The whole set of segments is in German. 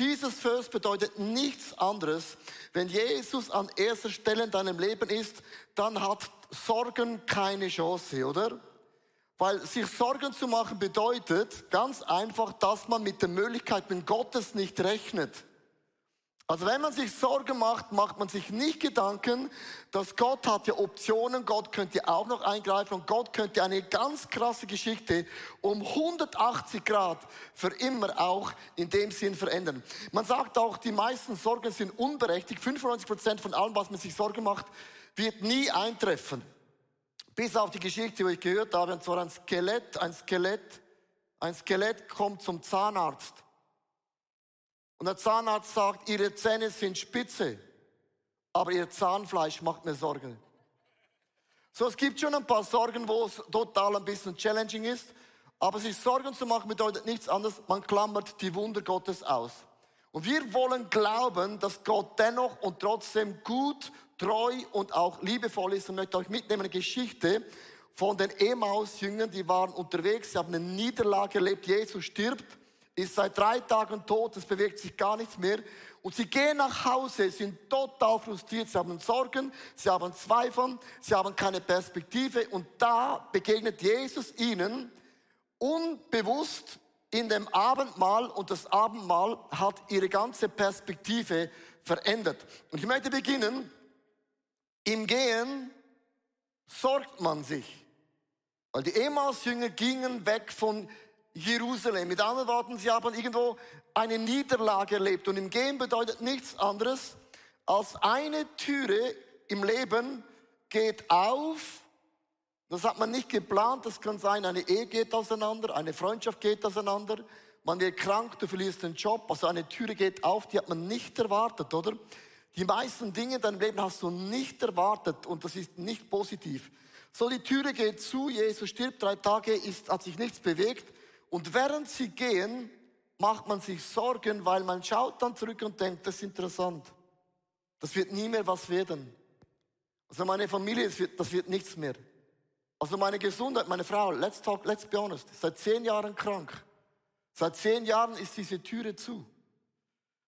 Jesus First bedeutet nichts anderes. Wenn Jesus an erster Stelle in deinem Leben ist, dann hat Sorgen keine Chance, oder? Weil sich Sorgen zu machen bedeutet ganz einfach, dass man mit den Möglichkeiten Gottes nicht rechnet. Also wenn man sich Sorgen macht, macht man sich nicht Gedanken, dass Gott hat ja Optionen, Gott könnte auch noch eingreifen und Gott könnte eine ganz krasse Geschichte um 180 Grad für immer auch in dem Sinn verändern. Man sagt auch, die meisten Sorgen sind unberechtigt. 95 Prozent von allem, was man sich Sorgen macht, wird nie eintreffen. Bis auf die Geschichte, die ich gehört habe, und zwar ein Skelett, ein Skelett, ein Skelett kommt zum Zahnarzt. Und der Zahnarzt sagt, ihre Zähne sind spitze, aber ihr Zahnfleisch macht mir Sorgen. So, es gibt schon ein paar Sorgen, wo es total ein bisschen challenging ist. Aber sich Sorgen zu machen bedeutet nichts anderes, man klammert die Wunder Gottes aus. Und wir wollen glauben, dass Gott dennoch und trotzdem gut, treu und auch liebevoll ist. Und möchte euch mitnehmen eine Geschichte von den Emaus-Jüngern, die waren unterwegs, sie haben eine Niederlage erlebt, Jesus stirbt, ist seit drei Tagen tot, es bewegt sich gar nichts mehr. Und sie gehen nach Hause, sind total frustriert, sie haben Sorgen, sie haben Zweifel, sie haben keine Perspektive. Und da begegnet Jesus ihnen unbewusst in dem Abendmahl und das Abendmahl hat ihre ganze Perspektive verändert. Und ich möchte beginnen, im Gehen sorgt man sich. Weil die Emmaus-Jünger gingen weg von Jerusalem. Mit anderen Worten, sie haben irgendwo eine Niederlage erlebt. Und im Gehen bedeutet nichts anderes, als eine Türe im Leben geht auf das hat man nicht geplant. Das kann sein, eine Ehe geht auseinander, eine Freundschaft geht auseinander, man wird krank, du verlierst den Job. Also eine Türe geht auf, die hat man nicht erwartet, oder? Die meisten Dinge in deinem Leben hast du nicht erwartet und das ist nicht positiv. So, die Türe geht zu, Jesus stirbt, drei Tage ist, hat sich nichts bewegt. Und während sie gehen, macht man sich Sorgen, weil man schaut dann zurück und denkt, das ist interessant. Das wird nie mehr was werden. Also meine Familie, das wird, das wird nichts mehr. Also meine Gesundheit, meine Frau, let's talk, let's be honest, seit zehn Jahren krank. Seit zehn Jahren ist diese Türe zu.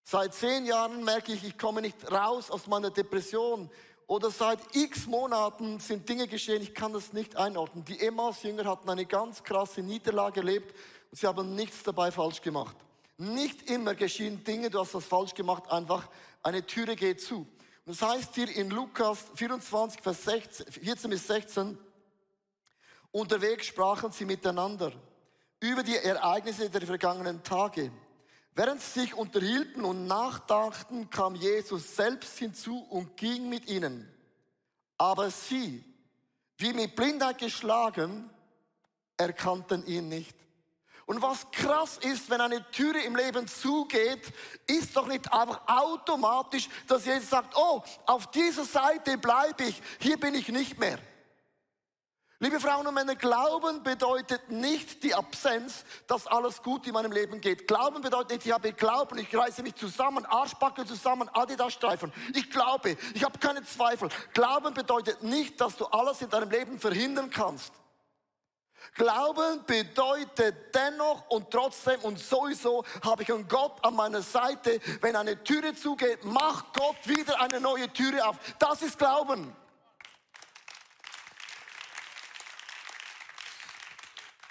Seit zehn Jahren merke ich, ich komme nicht raus aus meiner Depression. Oder seit x Monaten sind Dinge geschehen, ich kann das nicht einordnen. Die Emmaus-Jünger hatten eine ganz krasse Niederlage erlebt und sie haben nichts dabei falsch gemacht. Nicht immer geschehen Dinge, du hast das falsch gemacht, einfach eine Türe geht zu. Und das heißt hier in Lukas 24, Vers 16, 14 bis 16, Unterwegs sprachen sie miteinander über die Ereignisse der vergangenen Tage. Während sie sich unterhielten und nachdachten, kam Jesus selbst hinzu und ging mit ihnen. Aber sie, wie mit Blindheit geschlagen, erkannten ihn nicht. Und was krass ist, wenn eine Türe im Leben zugeht, ist doch nicht einfach automatisch, dass Jesus sagt, oh, auf dieser Seite bleibe ich, hier bin ich nicht mehr. Liebe Frauen und Männer, Glauben bedeutet nicht die Absenz, dass alles gut in meinem Leben geht. Glauben bedeutet nicht, ich habe Glauben, ich reiße mich zusammen, Arschbacke zusammen, Adidas-Streifen. Ich glaube, ich habe keine Zweifel. Glauben bedeutet nicht, dass du alles in deinem Leben verhindern kannst. Glauben bedeutet dennoch und trotzdem und sowieso habe ich einen Gott an meiner Seite. Wenn eine Türe zugeht, macht Gott wieder eine neue Türe auf. Das ist Glauben.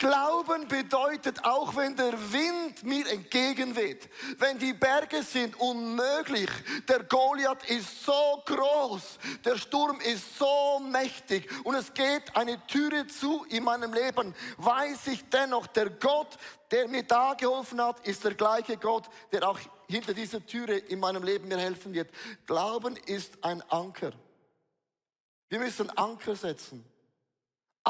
Glauben bedeutet, auch wenn der Wind mir entgegenweht, wenn die Berge sind unmöglich, der Goliath ist so groß, der Sturm ist so mächtig und es geht eine Türe zu in meinem Leben, weiß ich dennoch, der Gott, der mir da geholfen hat, ist der gleiche Gott, der auch hinter dieser Türe in meinem Leben mir helfen wird. Glauben ist ein Anker. Wir müssen Anker setzen.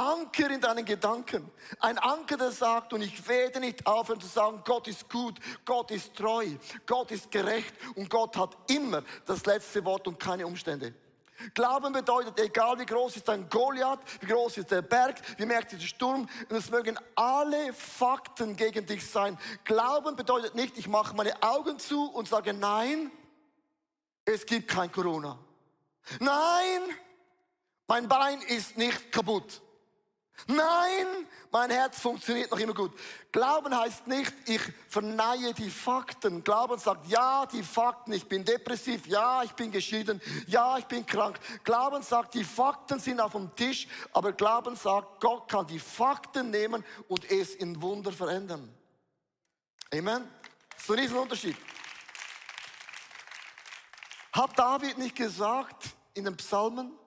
Anker in deinen Gedanken. Ein Anker, der sagt, und ich werde nicht aufhören zu sagen, Gott ist gut, Gott ist treu, Gott ist gerecht und Gott hat immer das letzte Wort und keine Umstände. Glauben bedeutet, egal wie groß ist dein Goliath, wie groß ist der Berg, wie merkt dieser Sturm, und es mögen alle Fakten gegen dich sein. Glauben bedeutet nicht, ich mache meine Augen zu und sage, nein, es gibt kein Corona. Nein, mein Bein ist nicht kaputt. Nein, mein Herz funktioniert noch immer gut. Glauben heißt nicht, ich verneie die Fakten. Glauben sagt, ja, die Fakten, ich bin depressiv, ja, ich bin geschieden, ja, ich bin krank. Glauben sagt, die Fakten sind auf dem Tisch, aber Glauben sagt, Gott kann die Fakten nehmen und es in Wunder verändern. Amen. Das ist ein Riesenunterschied. Hat David nicht gesagt in den Psalmen,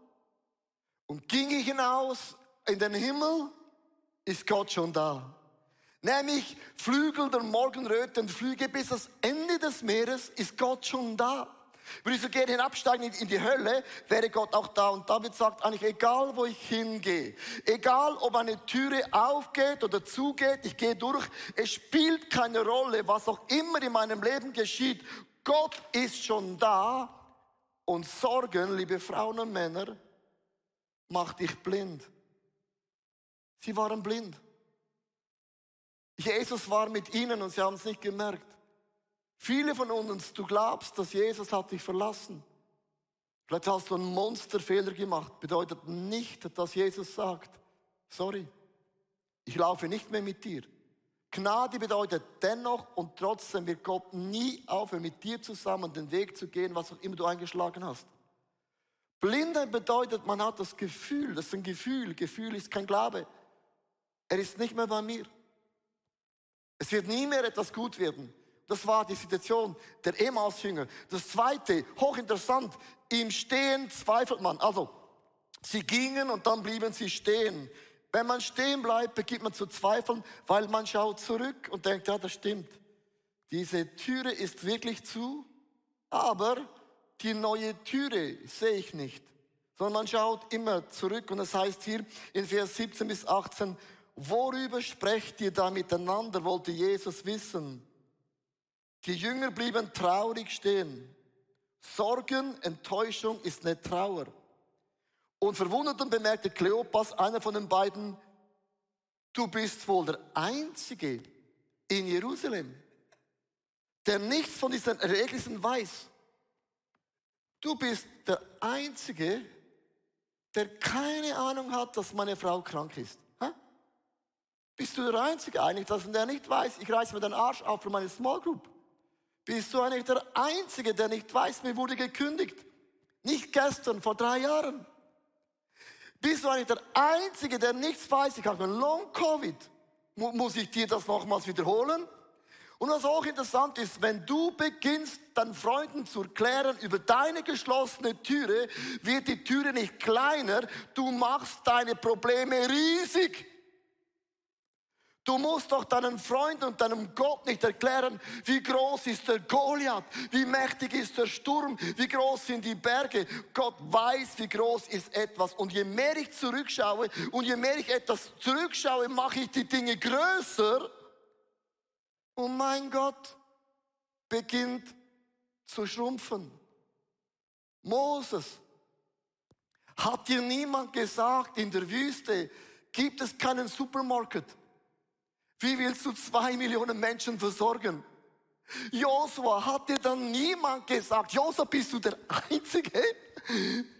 und ging ich hinaus in den Himmel, ist Gott schon da. Nämlich Flügel der Morgenröten, Flüge bis das Ende des Meeres, ist Gott schon da. Würde ich so gerne hinabsteigen in die Hölle, wäre Gott auch da. Und David sagt eigentlich, egal wo ich hingehe, egal ob eine Türe aufgeht oder zugeht, ich gehe durch, es spielt keine Rolle, was auch immer in meinem Leben geschieht. Gott ist schon da und Sorgen, liebe Frauen und Männer, macht dich blind. Sie waren blind. Jesus war mit ihnen und sie haben es nicht gemerkt. Viele von uns, du glaubst, dass Jesus hat dich verlassen. Vielleicht hast du einen Monsterfehler gemacht. Bedeutet nicht, dass Jesus sagt, sorry, ich laufe nicht mehr mit dir. Gnade bedeutet dennoch und trotzdem wird Gott nie aufhören, mit dir zusammen den Weg zu gehen, was auch immer du eingeschlagen hast. Blinde bedeutet, man hat das Gefühl, das ist ein Gefühl, Gefühl ist kein Glaube. Er ist nicht mehr bei mir. Es wird nie mehr etwas gut werden. Das war die Situation der Emmaus-Jünger. Das zweite, hochinteressant, im Stehen zweifelt man. Also, sie gingen und dann blieben sie stehen. Wenn man stehen bleibt, beginnt man zu zweifeln, weil man schaut zurück und denkt, ja, das stimmt. Diese Türe ist wirklich zu, aber die neue Türe sehe ich nicht, sondern man schaut immer zurück. Und das heißt hier in Vers 17 bis 18, worüber sprecht ihr da miteinander, wollte Jesus wissen. Die Jünger blieben traurig stehen. Sorgen, Enttäuschung ist eine Trauer. Und verwundert bemerkte Kleopas, einer von den beiden, du bist wohl der Einzige in Jerusalem, der nichts von diesen Ereignissen weiß. Du bist der Einzige, der keine Ahnung hat, dass meine Frau krank ist. Bist du der Einzige eigentlich, dass der nicht weiß, ich reiße mir den Arsch auf für meine Small Group? Bist du eigentlich der Einzige, der nicht weiß, mir wurde gekündigt? Nicht gestern, vor drei Jahren. Bist du eigentlich der Einzige, der nichts weiß? Ich habe Long Covid. Muss ich dir das nochmals wiederholen? Und was auch interessant ist, wenn du beginnst, deinen Freunden zu erklären über deine geschlossene Türe, wird die Türe nicht kleiner, du machst deine Probleme riesig. Du musst doch deinen Freunden und deinem Gott nicht erklären, wie groß ist der Goliath, wie mächtig ist der Sturm, wie groß sind die Berge. Gott weiß, wie groß ist etwas. Und je mehr ich zurückschaue und je mehr ich etwas zurückschaue, mache ich die Dinge größer und mein Gott beginnt zu schrumpfen. Moses, hat dir niemand gesagt, in der Wüste gibt es keinen Supermarkt? Wie willst du zwei Millionen Menschen versorgen? Josua, hat dir dann niemand gesagt, Josua, bist du der Einzige,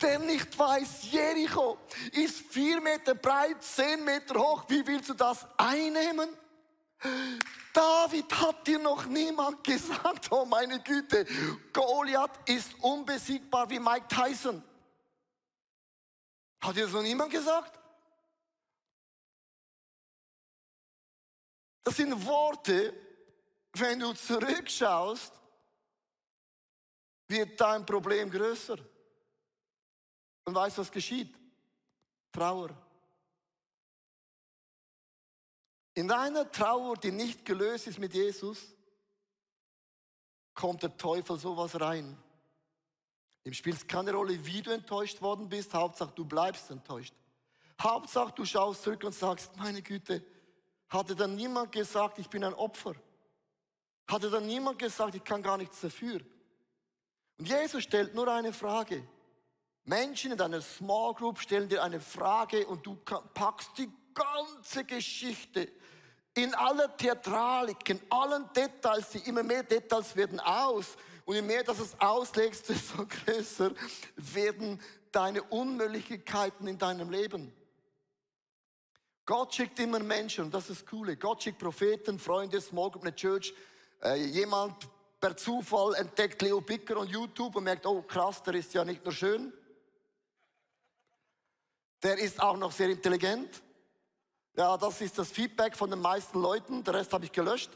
der nicht weiß, Jericho ist vier Meter breit, zehn Meter hoch, wie willst du das einnehmen? David hat dir noch niemand gesagt, oh meine Güte, Goliath ist unbesiegbar wie Mike Tyson. Hat dir das noch niemand gesagt? Das sind Worte, wenn du zurückschaust, wird dein Problem größer. Und weißt was geschieht? Trauer. In deiner Trauer, die nicht gelöst ist mit Jesus, kommt der Teufel sowas rein. Ihm spielt es keine Rolle, wie du enttäuscht worden bist. Hauptsache, du bleibst enttäuscht. Hauptsache, du schaust zurück und sagst, meine Güte, hatte dann niemand gesagt, ich bin ein Opfer? Hatte dann niemand gesagt, ich kann gar nichts dafür? Und Jesus stellt nur eine Frage. Menschen in deiner Small Group stellen dir eine Frage und du packst die ganze Geschichte in aller Theatralik, in allen Details, die immer mehr Details werden aus. Und je mehr dass es auslegst, desto größer werden deine Unmöglichkeiten in deinem Leben. Gott schickt immer Menschen, und das ist das Coole. Gott schickt Propheten, Freunde, Small Group, eine Church. Äh, jemand per Zufall entdeckt Leo Bicker on YouTube und merkt, oh krass, der ist ja nicht nur schön, der ist auch noch sehr intelligent. Ja, das ist das Feedback von den meisten Leuten. Der Rest habe ich gelöscht.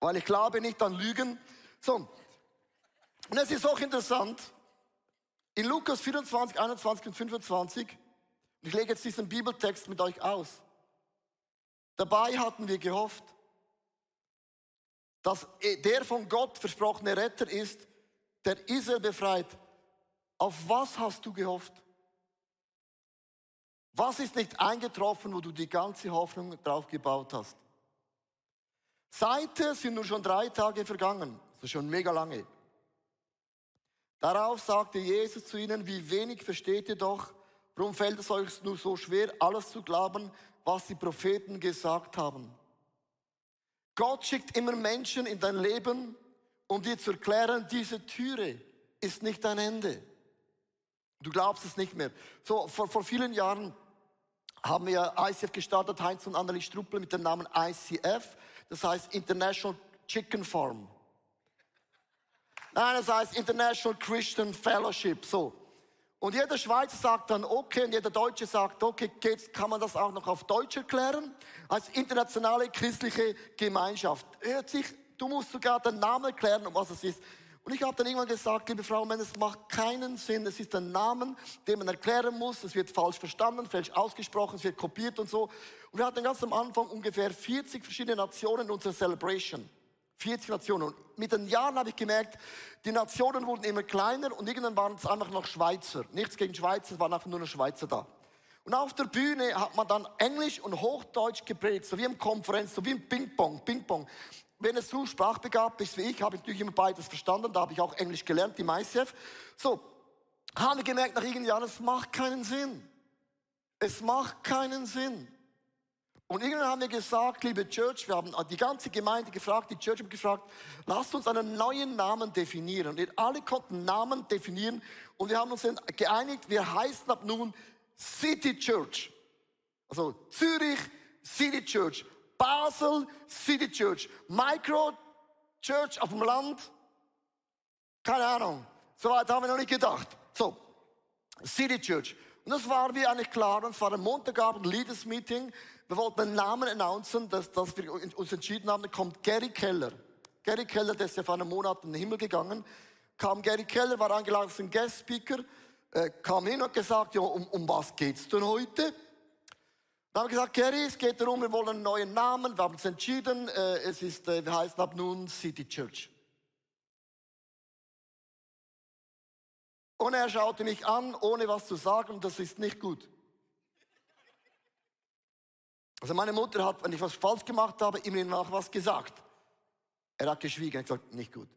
Weil ich glaube nicht an Lügen. So. Und es ist auch interessant. In Lukas 24, 21 und 25, ich lege jetzt diesen Bibeltext mit euch aus. Dabei hatten wir gehofft, dass der von Gott versprochene Retter ist, der Israel befreit. Auf was hast du gehofft? Was ist nicht eingetroffen, wo du die ganze Hoffnung drauf gebaut hast? Seither sind nur schon drei Tage vergangen, das ist schon mega lange. Darauf sagte Jesus zu ihnen, wie wenig versteht ihr doch, warum fällt es euch nur so schwer, alles zu glauben, was die Propheten gesagt haben? Gott schickt immer Menschen in dein Leben, um dir zu erklären, diese Türe ist nicht dein Ende. Du glaubst es nicht mehr. So, vor, vor vielen Jahren haben wir ICF gestartet, Heinz und Anneli Struppel mit dem Namen ICF. Das heißt International Chicken Farm. Nein, das heißt International Christian Fellowship, so. Und jeder Schweizer sagt dann, okay, und jeder Deutsche sagt, okay, geht's, kann man das auch noch auf Deutsch erklären? Als internationale christliche Gemeinschaft. Hört sich, du musst sogar den Namen erklären, um was es ist. Und ich habe dann irgendwann gesagt, liebe Frau, es macht keinen Sinn. Es ist ein Name, den man erklären muss. Es wird falsch verstanden, falsch ausgesprochen, es wird kopiert und so. Und wir hatten ganz am Anfang ungefähr 40 verschiedene Nationen in unserer Celebration. 40 Nationen. Und mit den Jahren habe ich gemerkt, die Nationen wurden immer kleiner und irgendwann waren es einfach noch Schweizer. Nichts gegen Schweizer, es waren einfach nur noch Schweizer da. Und auf der Bühne hat man dann Englisch und Hochdeutsch geprägt, so wie im Konferenz, so wie im Ping-Pong, Ping-Pong wenn es so sprachbegabt bist wie ich, habe ich natürlich immer beides verstanden. Da habe ich auch Englisch gelernt, die ICF. So, habe gemerkt nach irgendeinem Jahr, es macht keinen Sinn. Es macht keinen Sinn. Und irgendwann haben wir gesagt, liebe Church, wir haben die ganze Gemeinde gefragt, die Church hat gefragt, lasst uns einen neuen Namen definieren. Und wir alle konnten Namen definieren und wir haben uns geeinigt, wir heißen ab nun City Church. Also Zürich City Church. Basel City Church, Micro Church auf dem Land. Keine Ahnung. So weit haben wir noch nicht gedacht. So, City Church. Und das war wie eigentlich klar. Und es war ein Montagabend Leaders Meeting. Wir wollten einen Namen announcen, dass, dass wir uns entschieden haben, kommt Gary Keller. Gary Keller, der ist ja vor einem Monat in den Himmel gegangen. Kam Gary Keller, war eingeladen als ein Guest Speaker, äh, kam hin und gesagt, ja, um, um was geht's denn heute? Dann haben wir gesagt, Kerry, es geht darum, wir wollen einen neuen Namen. Wir haben uns entschieden, äh, es ist, äh, wir heißen ab nun City Church. Und er schaute mich an, ohne was zu sagen, das ist nicht gut. Also meine Mutter hat, wenn ich was falsch gemacht habe, ihm nach was gesagt. Er hat geschwiegen, er hat gesagt, nicht gut.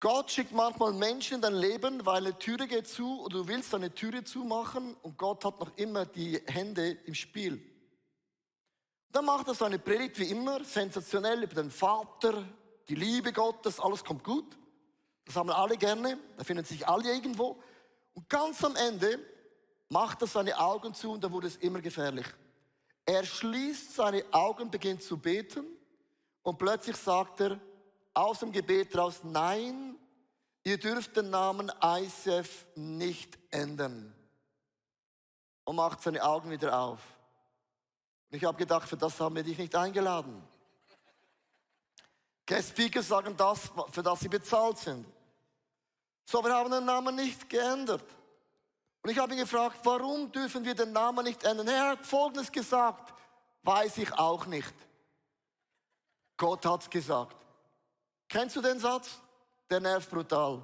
Gott schickt manchmal Menschen in dein Leben, weil eine Türe geht zu und du willst eine Türe zumachen und Gott hat noch immer die Hände im Spiel. Dann macht er so eine Predigt wie immer, sensationell über den Vater, die Liebe Gottes, alles kommt gut. Das haben wir alle gerne, da finden sich alle irgendwo. Und ganz am Ende macht er seine Augen zu und da wurde es immer gefährlich. Er schließt seine Augen, beginnt zu beten und plötzlich sagt er, aus dem Gebet raus, nein, ihr dürft den Namen ICF nicht ändern. Und macht seine Augen wieder auf. Und ich habe gedacht, für das haben wir dich nicht eingeladen. Guest Speaker sagen das, für das sie bezahlt sind. So, wir haben den Namen nicht geändert. Und ich habe ihn gefragt, warum dürfen wir den Namen nicht ändern? Er hat Folgendes gesagt, weiß ich auch nicht. Gott hat's gesagt. Kennst du den Satz? Der nervt brutal.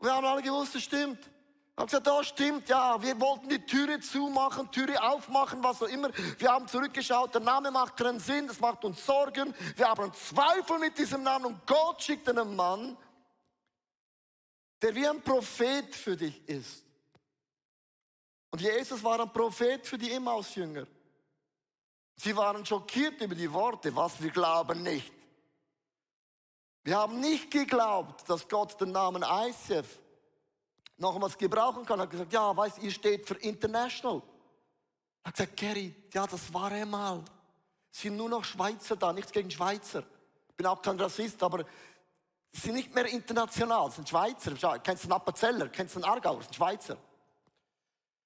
Wir haben alle gewusst, es stimmt. Ich habe gesagt, das stimmt, ja, wir wollten die Türe zumachen, Türe aufmachen, was auch immer. Wir haben zurückgeschaut, der Name macht keinen Sinn, das macht uns Sorgen. Wir haben Zweifel mit diesem Namen und Gott schickt einen Mann, der wie ein Prophet für dich ist. Und Jesus war ein Prophet für die Emmaus-Jünger. Sie waren schockiert über die Worte, was wir glauben nicht. Wir haben nicht geglaubt, dass Gott den Namen ICF nochmals gebrauchen kann. Er hat gesagt, ja, weißt, ihr steht für International. Er hat gesagt, Gary, ja, das war einmal. Es sind nur noch Schweizer da, nichts gegen Schweizer. Ich bin auch kein Rassist, aber sie sind nicht mehr international, es sind Schweizer. Kennst du einen Appenzeller, kennst du einen Aargauer, sind Schweizer.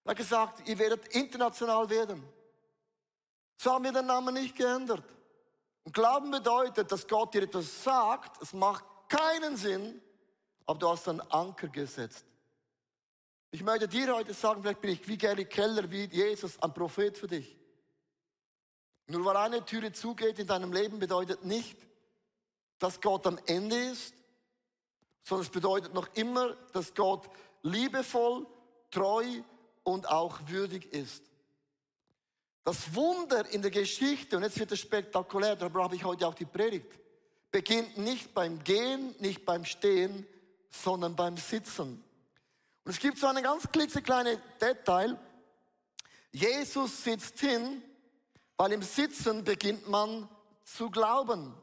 Er hat gesagt, ihr werdet international werden. So haben wir den Namen nicht geändert. Und Glauben bedeutet, dass Gott dir etwas sagt, es macht keinen Sinn, aber du hast einen Anker gesetzt. Ich möchte dir heute sagen, vielleicht bin ich wie Gary Keller, wie Jesus, ein Prophet für dich. Nur weil eine Türe zugeht in deinem Leben, bedeutet nicht, dass Gott am Ende ist, sondern es bedeutet noch immer, dass Gott liebevoll, treu und auch würdig ist. Das Wunder in der Geschichte, und jetzt wird es spektakulär, darüber habe ich heute auch die Predigt, beginnt nicht beim Gehen, nicht beim Stehen, sondern beim Sitzen. Und es gibt so eine ganz klitzekleine Detail. Jesus sitzt hin, weil im Sitzen beginnt man zu glauben.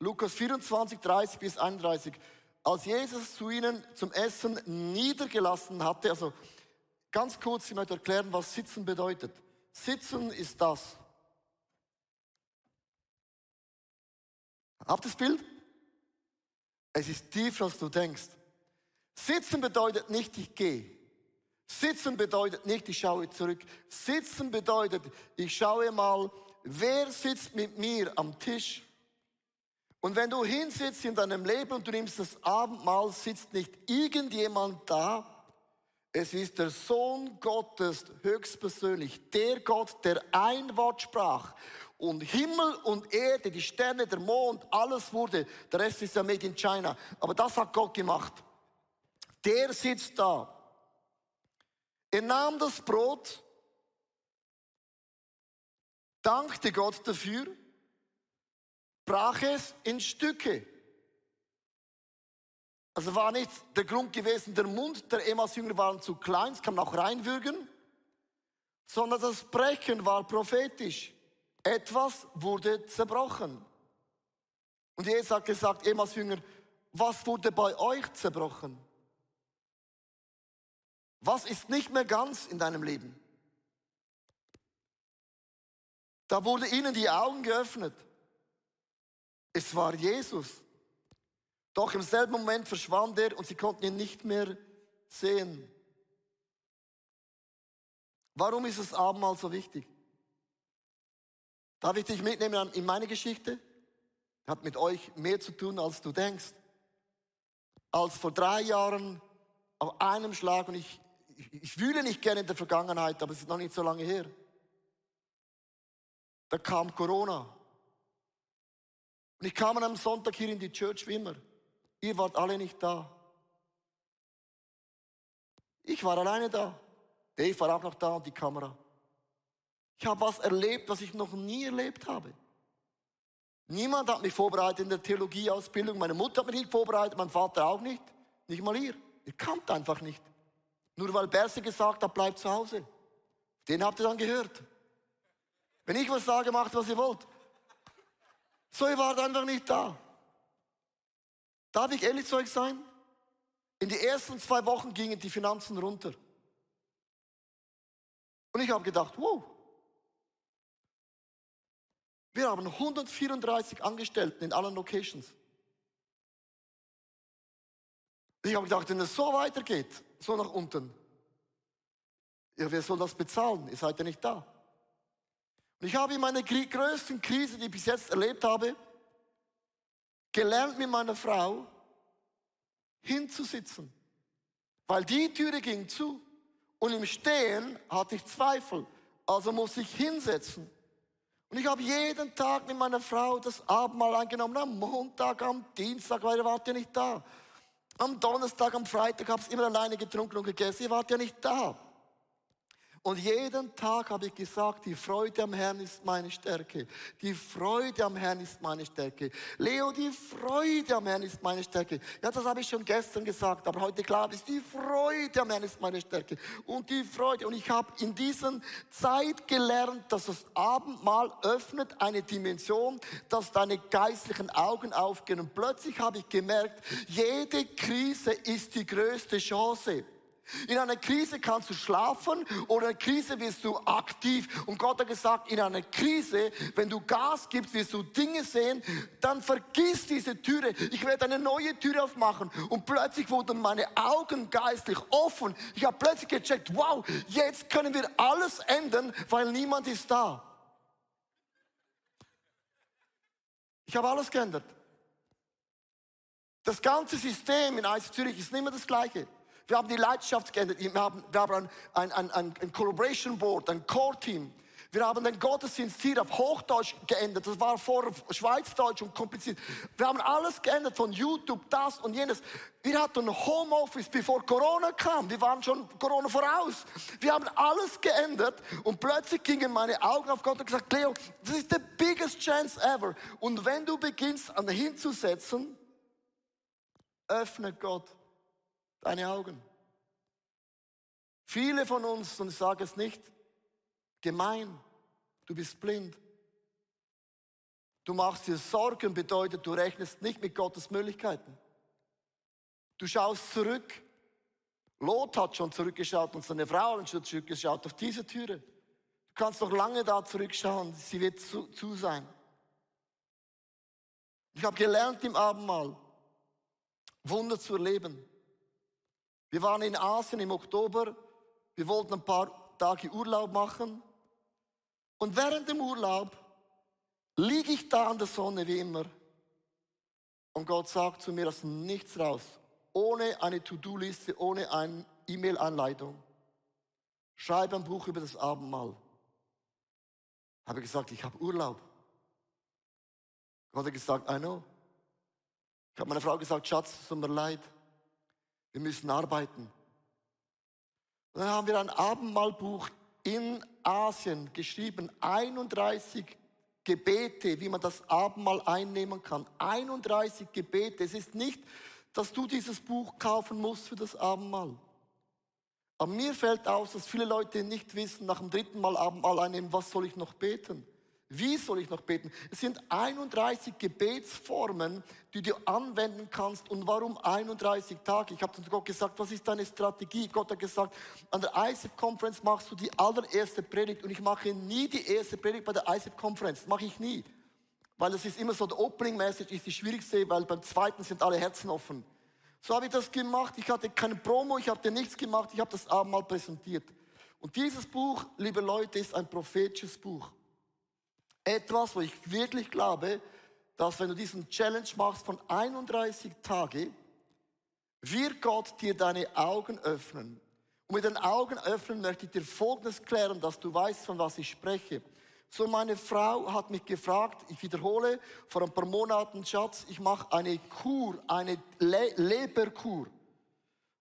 Lukas 24, 30 bis 31. Als Jesus zu ihnen zum Essen niedergelassen hatte, also ganz kurz, ich möchte erklären, was Sitzen bedeutet. Sitzen ist das. Habt ihr das Bild? Es ist tiefer, als du denkst. Sitzen bedeutet nicht, ich gehe. Sitzen bedeutet nicht, ich schaue zurück. Sitzen bedeutet, ich schaue mal, wer sitzt mit mir am Tisch. Und wenn du hinsitzt in deinem Leben und du nimmst das Abendmahl, sitzt nicht irgendjemand da, es ist der Sohn Gottes höchstpersönlich, der Gott, der ein Wort sprach. Und Himmel und Erde, die Sterne, der Mond, alles wurde. Der Rest ist ja made in China. Aber das hat Gott gemacht. Der sitzt da. Er nahm das Brot, dankte Gott dafür, brach es in Stücke also war nicht der Grund gewesen, der Mund der Emmaus-Jünger waren zu klein, es kann auch reinwürgen, sondern das Brechen war prophetisch. Etwas wurde zerbrochen. Und Jesus hat gesagt, Emmaus-Jünger, was wurde bei euch zerbrochen? Was ist nicht mehr ganz in deinem Leben? Da wurde ihnen die Augen geöffnet. Es war Jesus. Doch im selben Moment verschwand er und sie konnten ihn nicht mehr sehen. Warum ist das Abendmahl so wichtig? Darf ich dich mitnehmen in meine Geschichte? Hat mit euch mehr zu tun, als du denkst. Als vor drei Jahren auf einem Schlag, und ich, ich, wühle nicht gerne in der Vergangenheit, aber es ist noch nicht so lange her. Da kam Corona. Und ich kam an einem Sonntag hier in die Church wie immer. Ihr wart alle nicht da. Ich war alleine da. Dave war auch noch da und die Kamera. Ich habe was erlebt, was ich noch nie erlebt habe. Niemand hat mich vorbereitet in der Theologieausbildung. Meine Mutter hat mich nicht vorbereitet, mein Vater auch nicht. Nicht mal ihr. Ihr kamt einfach nicht. Nur weil Berse gesagt hat, bleibt zu Hause. Den habt ihr dann gehört. Wenn ich was sage, macht, was ihr wollt. So, ihr wart einfach nicht da. Darf ich ehrlich zu euch sein? In die ersten zwei Wochen gingen die Finanzen runter. Und ich habe gedacht, wow, wir haben 134 Angestellten in allen Locations. Ich habe gedacht, wenn es so weitergeht, so nach unten, ja, wer soll das bezahlen? Ihr seid ja nicht da. Und ich habe in meiner größten Krise, die ich bis jetzt erlebt habe, gelernt mit meiner Frau hinzusitzen. Weil die Türe ging zu und im Stehen hatte ich Zweifel. Also musste ich hinsetzen. Und ich habe jeden Tag mit meiner Frau das Abendmahl eingenommen. Am Montag, am Dienstag, weil ihr wart ja nicht da. Am Donnerstag, am Freitag habe ich immer alleine getrunken und gegessen. Ihr wart ja nicht da. Und jeden Tag habe ich gesagt, die Freude am Herrn ist meine Stärke. Die Freude am Herrn ist meine Stärke. Leo, die Freude am Herrn ist meine Stärke. Ja, das habe ich schon gestern gesagt, aber heute klar ist, die Freude am Herrn ist meine Stärke. Und die Freude. Und ich habe in dieser Zeit gelernt, dass das Abendmahl öffnet eine Dimension, dass deine geistlichen Augen aufgehen. Und plötzlich habe ich gemerkt, jede Krise ist die größte Chance. In einer Krise kannst du schlafen oder in einer Krise wirst du aktiv. Und Gott hat gesagt, in einer Krise, wenn du Gas gibst, wirst du Dinge sehen, dann vergiss diese Türe. Ich werde eine neue Türe aufmachen. Und plötzlich wurden meine Augen geistlich offen. Ich habe plötzlich gecheckt, wow, jetzt können wir alles ändern, weil niemand ist da. Ich habe alles geändert. Das ganze System in IC Zürich ist nicht mehr das gleiche. Wir haben die Leidenschaft geändert. Wir haben, wir haben ein, ein, ein, ein Collaboration Board, ein Core-Team. Wir haben den Gottesdienst hier auf Hochdeutsch geändert. Das war vor Schweizdeutsch und kompliziert. Wir haben alles geändert von YouTube, das und jenes. Wir hatten Homeoffice, bevor Corona kam. Wir waren schon Corona voraus. Wir haben alles geändert und plötzlich gingen meine Augen auf Gott und gesagt, Leo, das ist the biggest chance ever. Und wenn du beginnst, an hinzusetzen, öffnet Gott deine Augen. Viele von uns, und ich sage es nicht, gemein, du bist blind. Du machst dir Sorgen, bedeutet, du rechnest nicht mit Gottes Möglichkeiten. Du schaust zurück. Lot hat schon zurückgeschaut und seine Frau hat schon zurückgeschaut auf diese Türe. Du kannst noch lange da zurückschauen, sie wird zu, zu sein. Ich habe gelernt im Abendmahl, Wunder zu erleben. Wir waren in Asien im Oktober. Wir wollten ein paar Tage Urlaub machen. Und während dem Urlaub liege ich da an der Sonne wie immer. Und Gott sagt zu mir aus nichts raus, ohne eine To-Do-Liste, ohne eine E-Mail-Anleitung. Schreibe ein Buch über das Abendmahl. Habe gesagt, ich habe Urlaub. Gott hat gesagt, I know. Ich habe meiner Frau gesagt, Schatz, es tut mir leid. Wir müssen arbeiten. Und dann haben wir ein Abendmahlbuch in Asien geschrieben, 31 Gebete, wie man das Abendmahl einnehmen kann. 31 Gebete. Es ist nicht, dass du dieses Buch kaufen musst für das Abendmahl. Aber mir fällt aus, dass viele Leute nicht wissen, nach dem dritten Mal Abendmahl einnehmen, was soll ich noch beten? Wie soll ich noch beten? Es sind 31 Gebetsformen, die du anwenden kannst. Und warum 31 Tage? Ich habe zu Gott gesagt, was ist deine Strategie? Gott hat gesagt, an der ICF Conference machst du die allererste Predigt. Und ich mache nie die erste Predigt bei der ICF Conference. Mache ich nie. Weil es ist immer so, der Opening Message ist die schwierigste, weil beim zweiten sind alle Herzen offen. So habe ich das gemacht. Ich hatte keine Promo, ich hatte nichts gemacht. Ich habe das Abendmahl präsentiert. Und dieses Buch, liebe Leute, ist ein prophetisches Buch. Etwas, wo ich wirklich glaube, dass wenn du diesen Challenge machst von 31 Tagen, wird Gott dir deine Augen öffnen. Und mit den Augen öffnen möchte ich dir Folgendes klären, dass du weißt, von was ich spreche. So, meine Frau hat mich gefragt, ich wiederhole, vor ein paar Monaten, Schatz, ich mache eine Kur, eine Le Leberkur.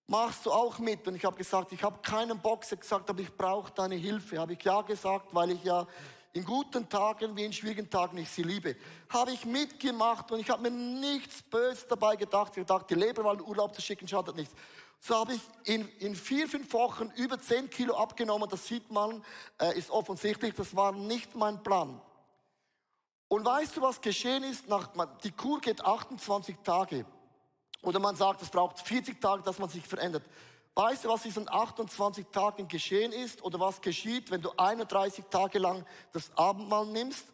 Machst du auch mit? Und ich habe gesagt, ich habe keinen Bock. Gesagt, aber ich brauche deine Hilfe. Habe ich ja gesagt, weil ich ja in guten Tagen wie in schwierigen Tagen ich sie liebe. Habe ich mitgemacht und ich habe mir nichts Böses dabei gedacht. Ich dachte, die Leber mal in Urlaub zu schicken, schadet nichts. So habe ich in, in vier, fünf Wochen über zehn Kilo abgenommen. Das sieht man, äh, ist offensichtlich. Das war nicht mein Plan. Und weißt du, was geschehen ist? Nach, die Kur geht 28 Tage. Oder man sagt, es braucht 40 Tage, dass man sich verändert. Weißt du, was diesen 28 Tagen geschehen ist oder was geschieht, wenn du 31 Tage lang das Abendmahl nimmst?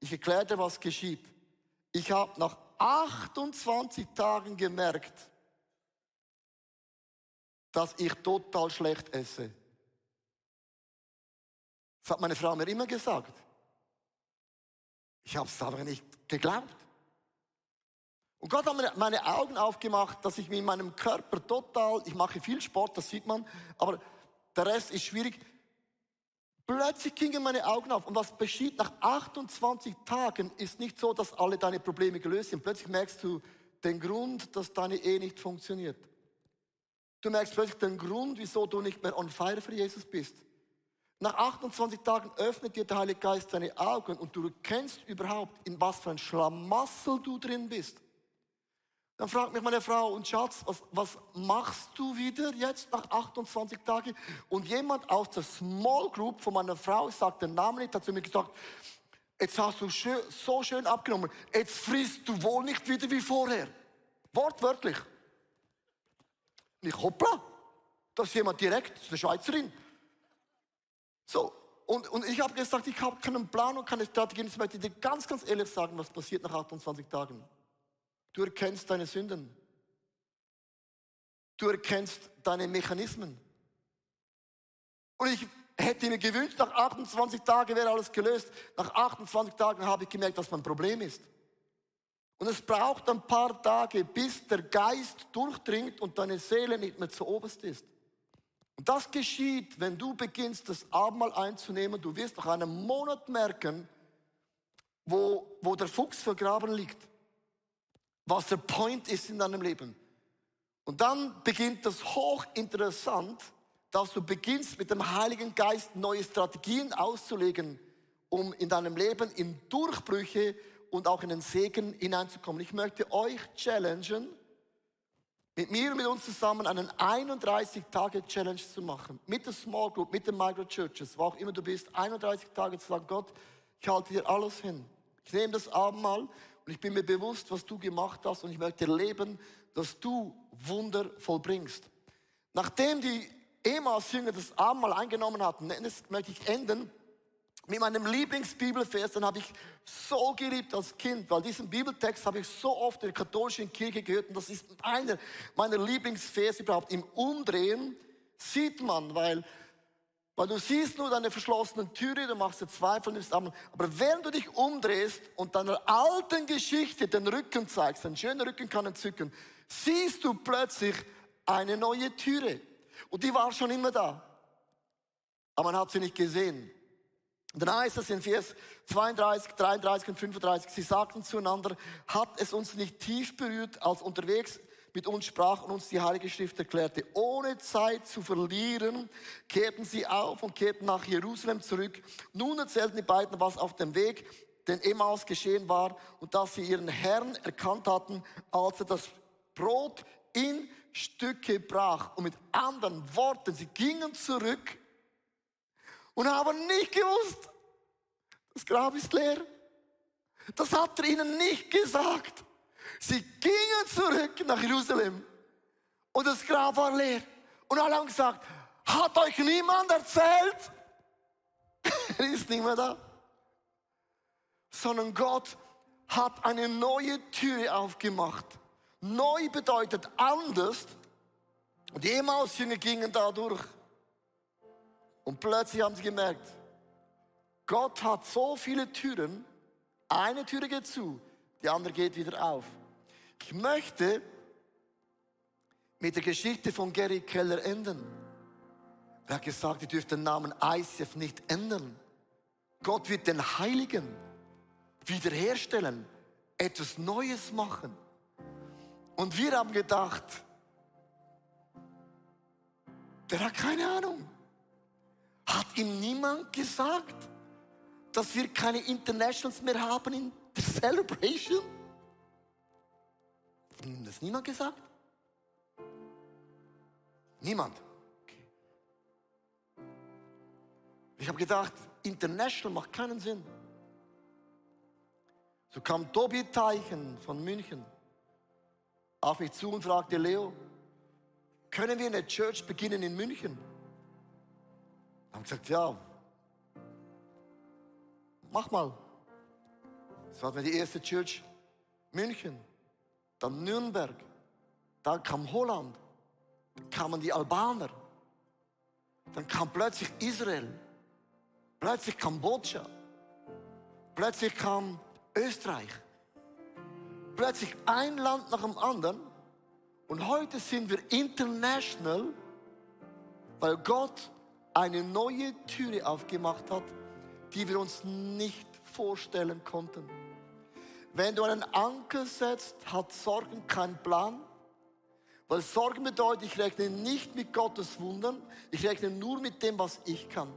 Ich erkläre dir, was geschieht. Ich habe nach 28 Tagen gemerkt, dass ich total schlecht esse. Das hat meine Frau mir immer gesagt. Ich habe es aber nicht geglaubt. Und Gott hat mir meine Augen aufgemacht, dass ich mit meinem Körper total, ich mache viel Sport, das sieht man, aber der Rest ist schwierig. Plötzlich gingen meine Augen auf. Und was geschieht nach 28 Tagen, ist nicht so, dass alle deine Probleme gelöst sind. Plötzlich merkst du den Grund, dass deine Ehe nicht funktioniert. Du merkst plötzlich den Grund, wieso du nicht mehr on fire für Jesus bist. Nach 28 Tagen öffnet dir der Heilige Geist deine Augen und du erkennst überhaupt, in was für ein Schlamassel du drin bist. Dann fragt mich meine Frau, und Schatz, was, was machst du wieder jetzt nach 28 Tagen? Und jemand aus der Small Group von meiner Frau sagt den Namen nicht, hat zu mir gesagt, jetzt hast du schön, so schön abgenommen, jetzt frisst du wohl nicht wieder wie vorher. Wortwörtlich. Nicht hoppla. Das ist jemand direkt, das ist eine Schweizerin. So, und, und ich habe gesagt, ich habe keinen Plan und keine Strategie. Ich möchte dir ganz, ganz ehrlich sagen, was passiert nach 28 Tagen. Du erkennst deine Sünden. Du erkennst deine Mechanismen. Und ich hätte mir gewünscht, nach 28 Tagen wäre alles gelöst. Nach 28 Tagen habe ich gemerkt, dass mein Problem ist. Und es braucht ein paar Tage, bis der Geist durchdringt und deine Seele nicht mehr zu oberst ist. Und das geschieht, wenn du beginnst, das Abendmahl einzunehmen. Du wirst nach einem Monat merken, wo, wo der Fuchs vergraben liegt. Was der Point ist in deinem Leben. Und dann beginnt das hochinteressant, dass du beginnst mit dem Heiligen Geist neue Strategien auszulegen, um in deinem Leben in Durchbrüche und auch in den Segen hineinzukommen. Ich möchte euch challengen, mit mir und mit uns zusammen einen 31-Tage-Challenge zu machen. Mit der Small Group, mit den Micro-Churches, wo auch immer du bist. 31 Tage zu sagen, Gott, ich halte dir alles hin. Ich nehme das Abendmahl und ich bin mir bewusst, was du gemacht hast und ich möchte erleben, dass du Wunder vollbringst. Nachdem die Emmaus-Jünger das Abendmahl eingenommen hatten, das möchte ich enden mit meinem Lieblingsbibelvers, den habe ich so geliebt als Kind, weil diesen Bibeltext habe ich so oft in der katholischen Kirche gehört und das ist einer meiner Lieblingsvers überhaupt. Im Umdrehen sieht man, weil, weil du siehst nur deine verschlossenen Türe, du machst dir Zweifel, nimmst aber während du dich umdrehst und deiner alten Geschichte den Rücken zeigst, einen schönen Rücken kann entzücken, siehst du plötzlich eine neue Türe. Und die war schon immer da. Aber man hat sie nicht gesehen. Und dann heißt es in Vers 32, 33 und 35, sie sagten zueinander, hat es uns nicht tief berührt, als unterwegs mit uns sprach und uns die Heilige Schrift erklärte. Ohne Zeit zu verlieren, kehrten sie auf und kehrten nach Jerusalem zurück. Nun erzählten die beiden, was auf dem Weg den Emmaus geschehen war und dass sie ihren Herrn erkannt hatten, als er das Brot in Stücke brach. Und mit anderen Worten, sie gingen zurück und haben nicht gewusst, das Grab ist leer. Das hat er ihnen nicht gesagt. Sie gingen zurück nach Jerusalem und das Grab war leer. Und alle haben gesagt, hat euch niemand erzählt? er ist nicht mehr da. Sondern Gott hat eine neue Tür aufgemacht. Neu bedeutet anders. Und die Emmaus-Jünger gingen da durch. Und plötzlich haben sie gemerkt, Gott hat so viele Türen, eine Türe geht zu, die andere geht wieder auf. Ich möchte mit der Geschichte von Gary Keller enden. Er hat gesagt, ihr dürft den Namen ICF nicht ändern. Gott wird den Heiligen wiederherstellen, etwas Neues machen. Und wir haben gedacht, der hat keine Ahnung. Hat ihm niemand gesagt, dass wir keine Internationals mehr haben in der Celebration? Hat das niemand gesagt? Niemand. Okay. Ich habe gedacht, International macht keinen Sinn. So kam Tobi Teichen von München auf mich zu und fragte, Leo, können wir eine Church beginnen in München? haben gesagt, ja, mach mal. Das war die erste Church München, dann Nürnberg, dann kam Holland, dann kamen die Albaner, dann kam plötzlich Israel, plötzlich Kambodscha, plötzlich kam Österreich, plötzlich ein Land nach dem anderen. Und heute sind wir international, weil Gott eine neue Türe aufgemacht hat, die wir uns nicht vorstellen konnten. Wenn du einen Anker setzt, hat Sorgen keinen Plan. Weil Sorgen bedeutet, ich rechne nicht mit Gottes Wundern, ich rechne nur mit dem, was ich kann.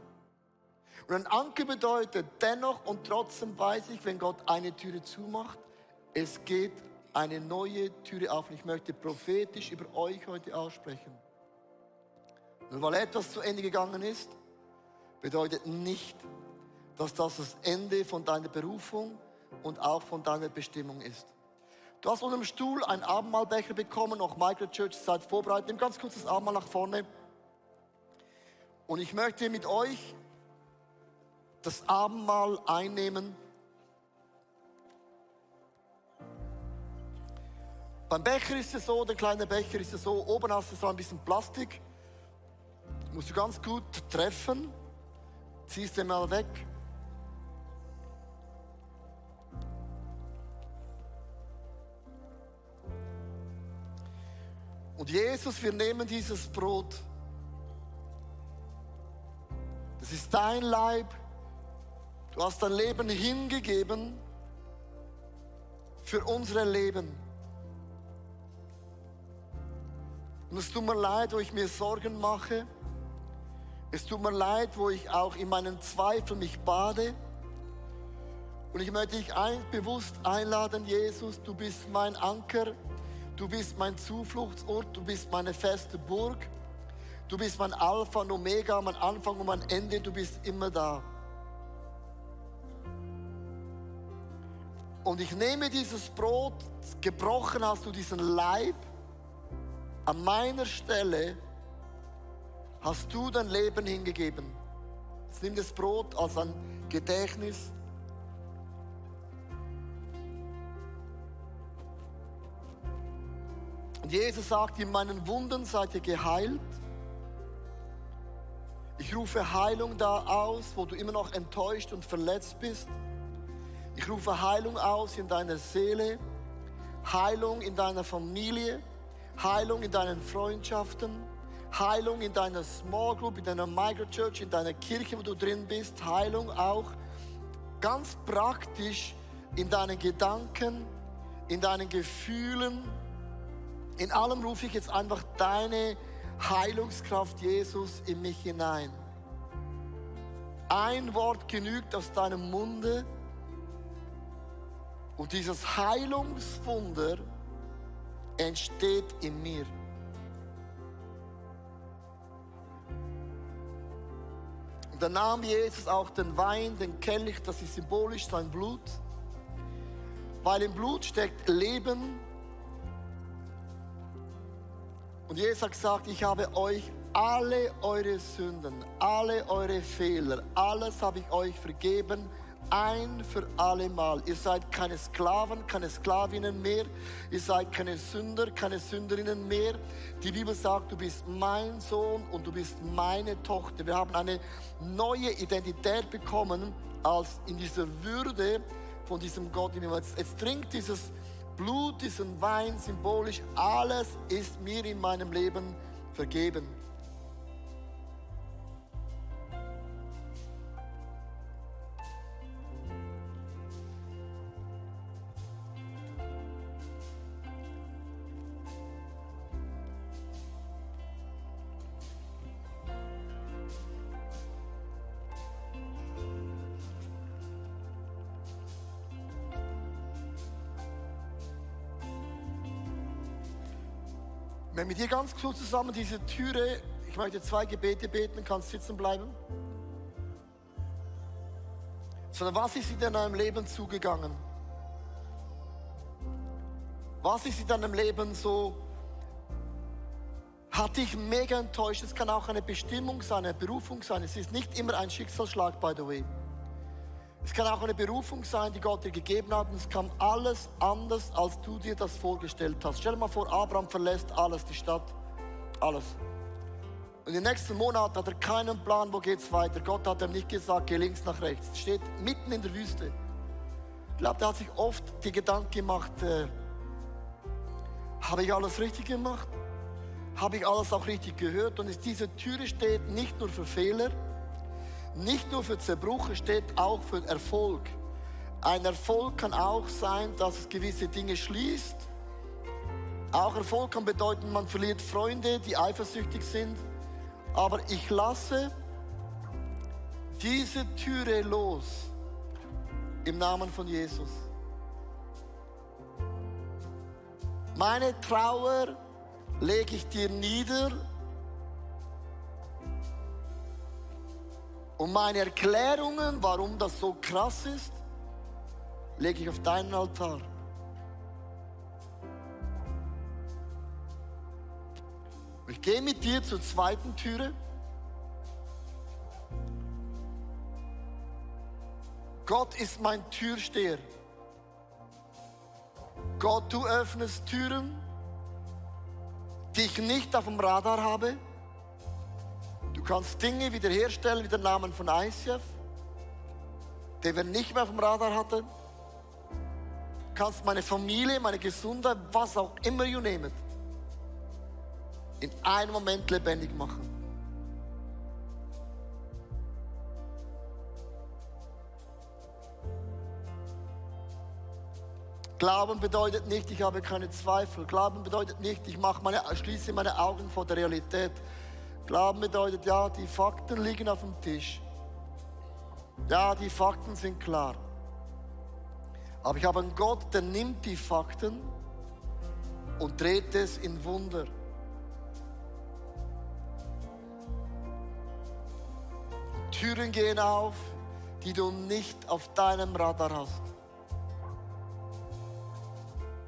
Und ein Anker bedeutet dennoch und trotzdem weiß ich, wenn Gott eine Türe zumacht, es geht eine neue Türe auf. Und ich möchte prophetisch über euch heute aussprechen. Nur weil etwas zu Ende gegangen ist, bedeutet nicht, dass das das Ende von deiner Berufung und auch von deiner Bestimmung ist. Du hast unter dem Stuhl einen Abendmahlbecher bekommen, auch Microchurch seid vorbereitet. Nimm ganz kurz das Abendmahl nach vorne. Und ich möchte mit euch das Abendmahl einnehmen. Beim Becher ist es so, der kleine Becher ist es so, oben hast du so ein bisschen Plastik. Musst du ganz gut treffen. Ziehst den mal weg. Und Jesus, wir nehmen dieses Brot. Das ist dein Leib. Du hast dein Leben hingegeben für unsere Leben. Und es tut mir leid, wo ich mir Sorgen mache. Es tut mir leid, wo ich auch in meinen Zweifeln mich bade. Und ich möchte dich ein, bewusst einladen, Jesus, du bist mein Anker, du bist mein Zufluchtsort, du bist meine feste Burg, du bist mein Alpha und Omega, mein Anfang und mein Ende, du bist immer da. Und ich nehme dieses Brot, gebrochen hast du diesen Leib, an meiner Stelle hast du dein Leben hingegeben. Jetzt nimm das Brot als ein Gedächtnis. Und Jesus sagt, in meinen Wunden seid ihr geheilt. Ich rufe Heilung da aus, wo du immer noch enttäuscht und verletzt bist. Ich rufe Heilung aus in deiner Seele, Heilung in deiner Familie, Heilung in deinen Freundschaften, Heilung in deiner Small Group, in deiner Microchurch, in deiner Kirche, wo du drin bist, Heilung auch ganz praktisch in deinen Gedanken, in deinen Gefühlen. In allem rufe ich jetzt einfach deine Heilungskraft, Jesus, in mich hinein. Ein Wort genügt aus deinem Munde und dieses Heilungswunder entsteht in mir. Und dann nahm Jesus auch den Wein, den Kelch, das ist symbolisch sein Blut, weil im Blut steckt Leben. Und Jesus hat gesagt, ich habe euch alle eure Sünden, alle eure Fehler, alles habe ich euch vergeben ein für alle Mal. Ihr seid keine Sklaven, keine Sklavinnen mehr. Ihr seid keine Sünder, keine Sünderinnen mehr. Die Bibel sagt, du bist mein Sohn und du bist meine Tochter. Wir haben eine neue Identität bekommen als in dieser Würde von diesem Gott. Jetzt, jetzt trinkt dieses Blut, diesen Wein symbolisch. Alles ist mir in meinem Leben vergeben. Ganz kurz zusammen diese Türe, ich möchte zwei Gebete beten, kannst sitzen bleiben. Sondern was ist in deinem Leben zugegangen? Was ist in deinem Leben so, hat dich mega enttäuscht? Es kann auch eine Bestimmung sein, eine Berufung sein. Es ist nicht immer ein Schicksalsschlag, by the way. Es kann auch eine Berufung sein, die Gott dir gegeben hat. Und es kam alles anders, als du dir das vorgestellt hast. Stell dir mal vor, Abraham verlässt alles, die Stadt. Alles. Und im nächsten Monat hat er keinen Plan, wo geht's weiter. Gott hat ihm nicht gesagt, geh links nach rechts. Steht mitten in der Wüste. Ich glaube, der hat sich oft die Gedanken gemacht, äh, habe ich alles richtig gemacht? Habe ich alles auch richtig gehört? Und diese Türe steht nicht nur für Fehler, nicht nur für Zerbruch, steht auch für Erfolg. Ein Erfolg kann auch sein, dass es gewisse Dinge schließt. Auch Erfolg kann bedeuten, man verliert Freunde, die eifersüchtig sind. Aber ich lasse diese Türe los im Namen von Jesus. Meine Trauer lege ich dir nieder Und meine Erklärungen, warum das so krass ist, lege ich auf deinen Altar. Ich gehe mit dir zur zweiten Türe. Gott ist mein Türsteher. Gott, du öffnest Türen, die ich nicht auf dem Radar habe. Du kannst Dinge wiederherstellen wie der Namen von ICF, den wir nicht mehr auf dem Radar hatten. Du kannst meine Familie, meine Gesundheit, was auch immer you name it, in einem Moment lebendig machen. Glauben bedeutet nicht, ich habe keine Zweifel. Glauben bedeutet nicht, ich mache meine, schließe meine Augen vor der Realität. Glauben bedeutet, ja, die Fakten liegen auf dem Tisch. Ja, die Fakten sind klar. Aber ich habe einen Gott, der nimmt die Fakten und dreht es in Wunder. Türen gehen auf, die du nicht auf deinem Radar hast.